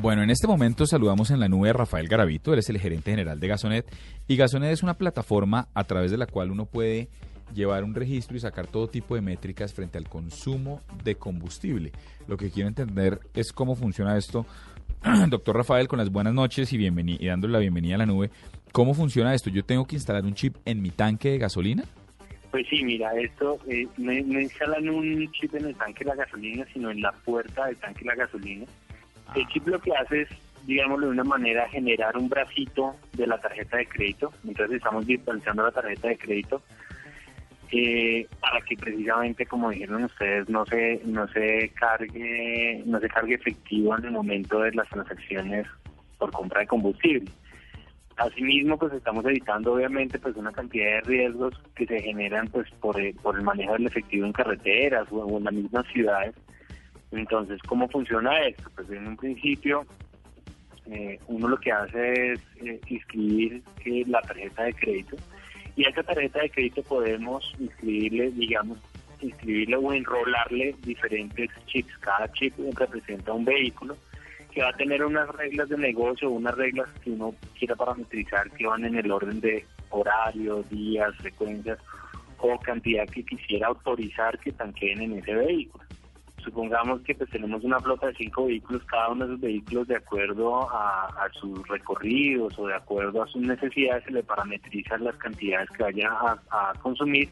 Bueno, en este momento saludamos en la nube a Rafael Garavito, él es el gerente general de Gasonet y Gasonet es una plataforma a través de la cual uno puede llevar un registro y sacar todo tipo de métricas frente al consumo de combustible. Lo que quiero entender es cómo funciona esto. Doctor Rafael, con las buenas noches y, y dándole la bienvenida a la nube, ¿cómo funciona esto? ¿Yo tengo que instalar un chip en mi tanque de gasolina? Pues sí, mira, esto eh, no, no instalan un chip en el tanque de la gasolina, sino en la puerta del tanque de la gasolina el chip lo que hace es, digámoslo de una manera, generar un bracito de la tarjeta de crédito. Entonces estamos virtualizando la tarjeta de crédito eh, para que precisamente, como dijeron ustedes, no se no se cargue no se cargue efectivo en el momento de las transacciones por compra de combustible. Asimismo, pues estamos evitando obviamente pues una cantidad de riesgos que se generan pues por el, por el manejo del efectivo en carreteras o en las mismas ciudades entonces, ¿cómo funciona esto? Pues en un principio, eh, uno lo que hace es eh, inscribir eh, la tarjeta de crédito y a esa tarjeta de crédito podemos inscribirle, digamos, inscribirle o enrolarle diferentes chips. Cada chip representa un vehículo que va a tener unas reglas de negocio, unas reglas que uno quiera parametrizar que van en el orden de horario, días, frecuencias o cantidad que quisiera autorizar que tanqueen en ese vehículo supongamos que pues tenemos una flota de cinco vehículos, cada uno de esos vehículos de acuerdo a, sus recorridos o de acuerdo a sus necesidades se le parametrizan las cantidades que vaya a, consumir,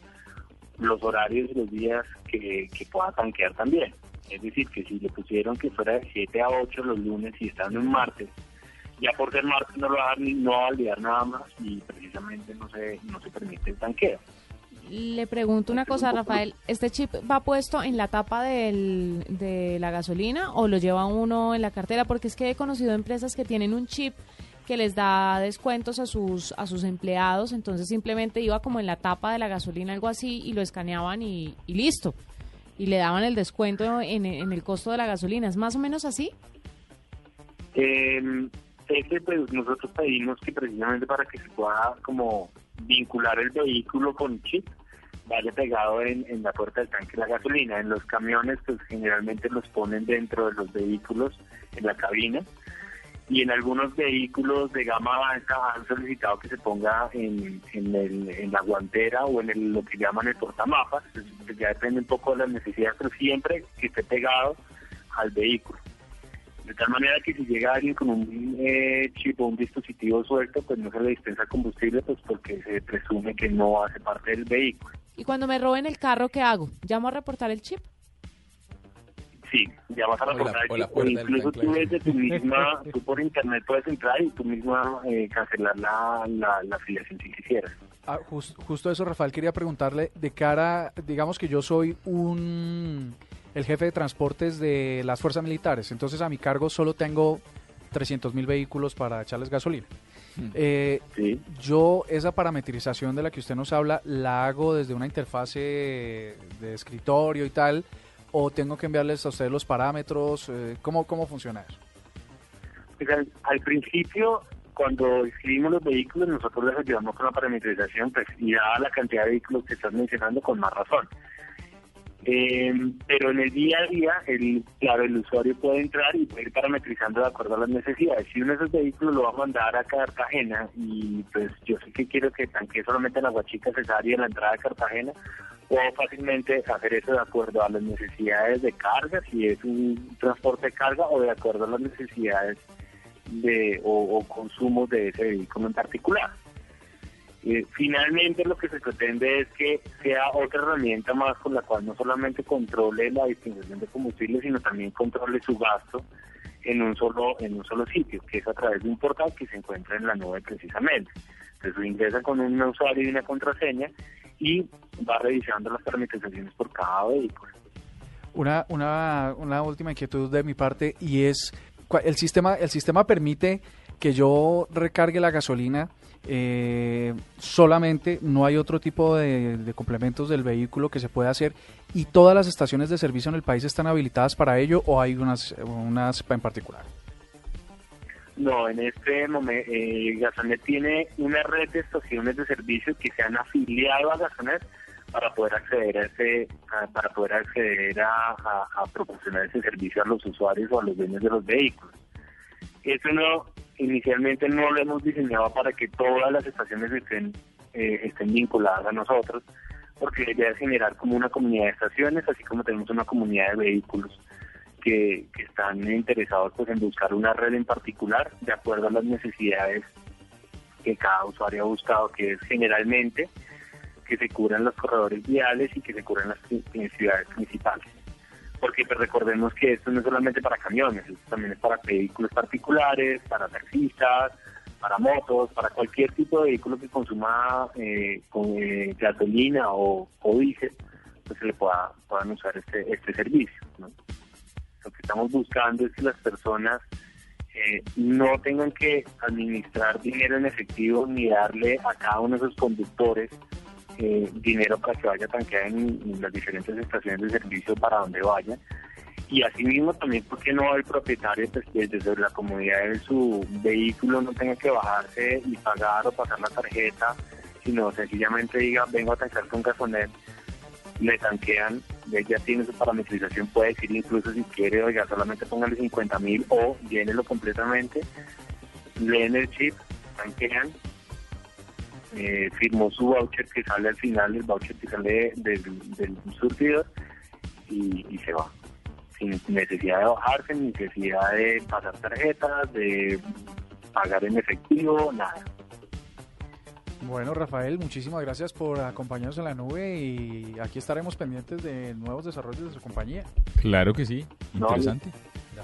los horarios y los días que, pueda tanquear también. Es decir, que si le pusieron que fuera de 7 a 8 los lunes y están en un martes, ya por ser martes no, lo va a, no va a validar nada más y precisamente no se, no se permite el tanqueo. Le pregunto una cosa, Rafael. ¿Este chip va puesto en la tapa de la gasolina o lo lleva uno en la cartera? Porque es que he conocido empresas que tienen un chip que les da descuentos a sus a sus empleados, entonces simplemente iba como en la tapa de la gasolina, algo así, y lo escaneaban y, listo. Y le daban el descuento en, el costo de la gasolina. ¿Es más o menos así? Eh, pues nosotros pedimos que precisamente para que se pueda como vincular el vehículo con chip vaya pegado en, la puerta del tanque la gasolina. En los camiones, pues generalmente los ponen dentro de los vehículos, en la cabina. Y en algunos vehículos de gama alta han solicitado que se ponga en, en, la guantera o en el, lo que llaman el portamapas. Pues ya depende un poco de las necesidades, pero siempre que esté pegado al vehículo. De tal manera que si llega alguien con un eh, chip o un dispositivo suelto, pues no se le dispensa combustible, pues porque se presume que no hace parte del vehículo. ¿Y cuando me roben el carro, qué hago? ¿Llamo a reportar el chip? Sí, llamas a reportar el chip. O, incluso tú desde tu misma, tú por internet puedes entrar y tú misma eh, cancelar la, la, afiliación si quisieras. Ah, justo eso, Rafael, quería preguntarle de cara, digamos que yo soy un el jefe de transportes de las fuerzas militares. Entonces a mi cargo solo tengo 300 mil vehículos para echarles gasolina. Hmm. Eh, yo esa parametrización de la que usted nos habla la hago desde una interfase de escritorio y tal, o tengo que enviarles a ustedes los parámetros. Eh, ¿cómo, ¿Cómo funciona eso? Pues al, principio cuando escribimos los vehículos, nosotros les ayudamos con la parametrización, pues, y dada la cantidad de vehículos que estás mencionando, con más razón. Eh, pero en el día a día, el, claro, el usuario puede entrar y puede ir parametrizando de acuerdo a las necesidades. Si uno de esos vehículos lo va a mandar a Cartagena y pues yo sé que quiero que tanque solamente en la Guachica cesárea en la entrada de Cartagena, puedo fácilmente hacer eso de acuerdo a las necesidades de carga, si es un transporte de carga o de acuerdo a las necesidades de o consumos de ese vehículo en particular. Eh, finalmente lo que se pretende es que sea otra herramienta más con la cual no solamente controle la distinción de combustible, sino también controle su gasto en un solo en un solo sitio, que es a través de un portal que se encuentra en la nube precisamente. Entonces ingresa con un usuario y una contraseña y va revisando las parametrizaciones por cada vehículo. Una, una, una última inquietud de mi parte y es el sistema, el sistema permite que yo recargue la gasolina eh, solamente, no hay otro tipo de, complementos del vehículo que se pueda hacer y todas las estaciones de servicio en el país están habilitadas para ello o hay unas, unas en particular. No, en este momento eh, tiene una red de estaciones de servicio que se han afiliado a Gasonet para poder acceder a ese, para poder acceder a, a- a proporcionar ese servicio a los usuarios o a los dueños de los vehículos. Eso no, inicialmente no lo hemos diseñado para que todas las estaciones estén, eh, estén vinculadas a nosotros, porque la idea es generar como una comunidad de estaciones, así como tenemos una comunidad de vehículos que, que están interesados pues en buscar una red en particular de acuerdo a las necesidades que cada usuario ha buscado, que es generalmente que se cubran los corredores viales y que se cubran las en ciudades principales. Porque recordemos que esto no es solamente para camiones, esto también es para vehículos particulares, para taxistas, para motos, para cualquier tipo de vehículo que consuma eh, con eh, gasolina o, o diésel, pues se le pueda, puedan usar este, este servicio. Lo que estamos buscando es que las personas eh, no tengan que administrar dinero en efectivo ni darle a cada uno de esos conductores eh, dinero para que vaya a tanquear en, las diferentes estaciones de servicio para donde vayan. Y asimismo también porque no el propietario pues, desde la comodidad de su vehículo no tenga que bajarse y pagar o pasar la tarjeta, sino sencillamente diga vengo a tanquear con gasonet le tanquean, ya tiene su parametrización, puede decir incluso si quiere, oiga, solamente póngale 50 mil o llénelo completamente, leen el chip, tanquean, eh, firmó su voucher que sale al final, el voucher que sale del, del surtidor y, y se va. Sin necesidad de bajarse, sin necesidad de pasar tarjetas, de pagar en efectivo, nada. Bueno, Rafael, muchísimas gracias por acompañarnos en la nube y aquí estaremos pendientes de nuevos desarrollos de su compañía. Claro que sí, No, interesante.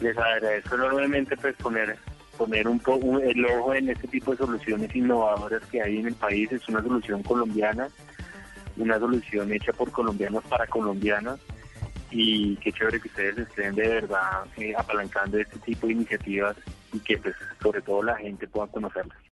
Les agradezco enormemente pues poner poner un poco el ojo en este tipo de soluciones innovadoras que hay en el país. Es una solución colombiana, una solución hecha por colombianos para colombianas y qué chévere que ustedes estén de verdad eh, apalancando este tipo de iniciativas y que pues sobre todo la gente pueda conocerlas.